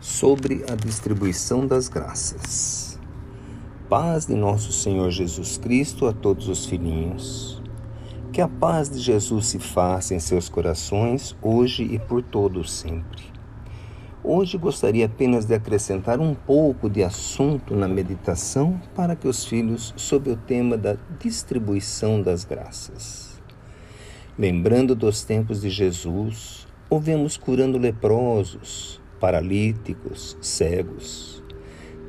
sobre a distribuição das graças. Paz de nosso Senhor Jesus Cristo a todos os filhinhos. Que a paz de Jesus se faça em seus corações hoje e por todos sempre. Hoje gostaria apenas de acrescentar um pouco de assunto na meditação para que os filhos sob o tema da distribuição das graças. Lembrando dos tempos de Jesus, o vemos curando leprosos, paralíticos, cegos,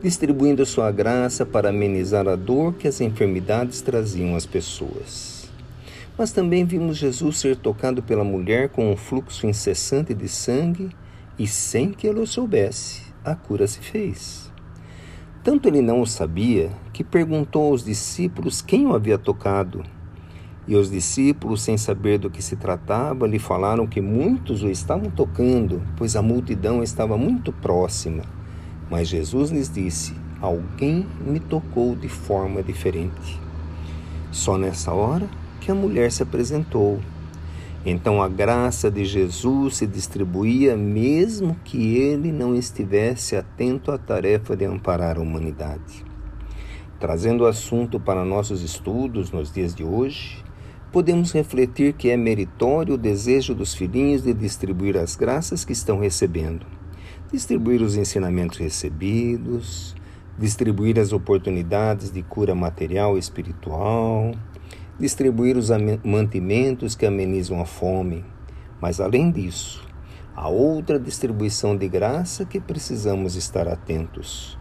distribuindo sua graça para amenizar a dor que as enfermidades traziam às pessoas. Mas também vimos Jesus ser tocado pela mulher com um fluxo incessante de sangue e, sem que ela o soubesse, a cura se fez. Tanto ele não o sabia que perguntou aos discípulos quem o havia tocado. E os discípulos, sem saber do que se tratava, lhe falaram que muitos o estavam tocando, pois a multidão estava muito próxima. Mas Jesus lhes disse: Alguém me tocou de forma diferente. Só nessa hora que a mulher se apresentou. Então a graça de Jesus se distribuía, mesmo que ele não estivesse atento à tarefa de amparar a humanidade. Trazendo o assunto para nossos estudos nos dias de hoje, podemos refletir que é meritório o desejo dos filhinhos de distribuir as graças que estão recebendo, distribuir os ensinamentos recebidos, distribuir as oportunidades de cura material e espiritual, distribuir os mantimentos que amenizam a fome. Mas além disso, há outra distribuição de graça que precisamos estar atentos.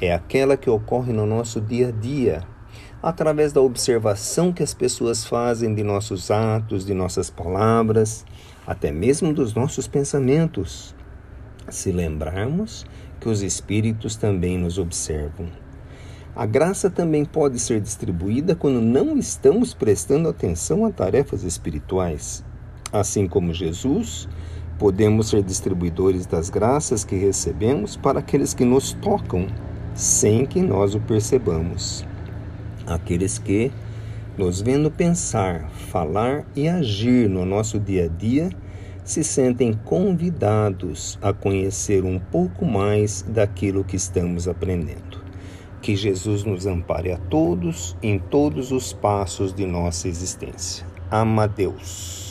É aquela que ocorre no nosso dia a dia através da observação que as pessoas fazem de nossos atos, de nossas palavras, até mesmo dos nossos pensamentos. Se lembrarmos que os Espíritos também nos observam. A graça também pode ser distribuída quando não estamos prestando atenção a tarefas espirituais. Assim como Jesus, podemos ser distribuidores das graças que recebemos para aqueles que nos tocam, sem que nós o percebamos aqueles que, nos vendo pensar, falar e agir no nosso dia a dia, se sentem convidados a conhecer um pouco mais daquilo que estamos aprendendo. Que Jesus nos ampare a todos em todos os passos de nossa existência. Ama Deus.